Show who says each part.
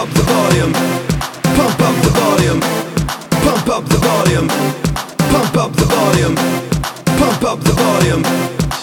Speaker 1: up the volume. Pump up the volume. Pump up the volume. Pump up the volume. Pump up the volume.